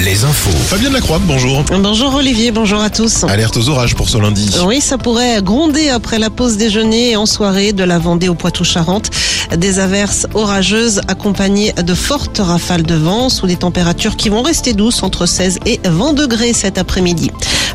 Les infos. Fabien Lacroix, bonjour. Bonjour Olivier, bonjour à tous. Alerte aux orages pour ce lundi. Oui, ça pourrait gronder après la pause déjeuner et en soirée de la Vendée au Poitou-Charentes. Des averses orageuses accompagnées de fortes rafales de vent sous des températures qui vont rester douces entre 16 et 20 degrés cet après-midi.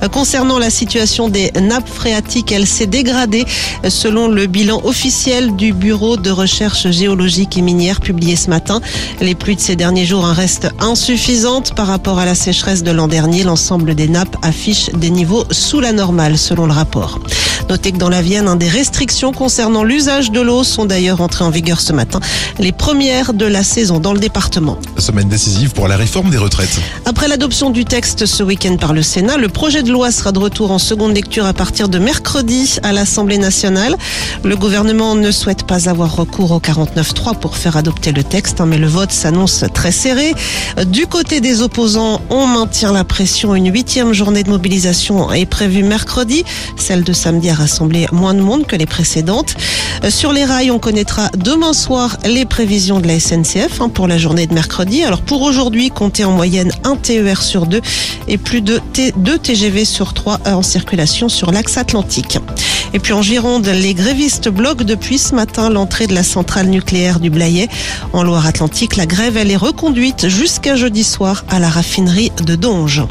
Concernant la situation des nappes phréatiques, elle s'est dégradée selon le bilan officiel du Bureau de recherche géologique et minière publié ce matin. Les pluies de ces derniers jours restent insuffisantes par rapport à la sécheresse de l'an dernier. L'ensemble des nappes affiche des niveaux sous la normale selon le rapport. Notez que dans la Vienne, des restrictions concernant l'usage de l'eau sont d'ailleurs entrées en vigueur ce matin. Les premières de la saison dans le département. Semaine décisive pour la réforme des retraites. Après l'adoption du texte ce week-end par le Sénat, le projet de loi sera de retour en seconde lecture à partir de mercredi à l'Assemblée nationale. Le gouvernement ne souhaite pas avoir recours au 49.3 pour faire adopter le texte, hein, mais le vote s'annonce très serré. Du côté des opposants, on maintient la pression. Une huitième journée de mobilisation est prévue mercredi. Celle de samedi a rassemblé moins de monde que les précédentes. Sur les rails, on connaîtra demain soir les prévisions de la SNCF hein, pour la journée de mercredi. Alors pour aujourd'hui, comptez en moyenne un TER sur deux et plus de T 2 TGV sur 3 en circulation sur l'axe atlantique. Et puis en Gironde, les grévistes bloquent depuis ce matin l'entrée de la centrale nucléaire du Blayet. En Loire-Atlantique, la grève elle est reconduite jusqu'à jeudi soir à la raffinerie de Donge.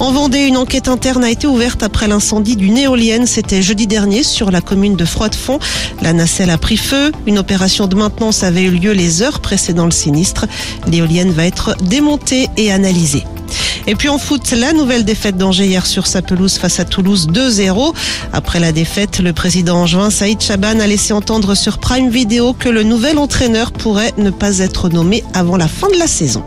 En Vendée, une enquête interne a été ouverte après l'incendie d'une éolienne. C'était jeudi dernier sur la commune de Froidefond. La nacelle a pris feu. Une opération de maintenance avait eu lieu les heures précédant le sinistre. L'éolienne va être démontée et analysée. Et puis en foot, la nouvelle défaite d'Angers hier sur sa pelouse face à Toulouse 2-0. Après la défaite, le président angevin Saïd Chaban a laissé entendre sur Prime Video que le nouvel entraîneur pourrait ne pas être nommé avant la fin de la saison.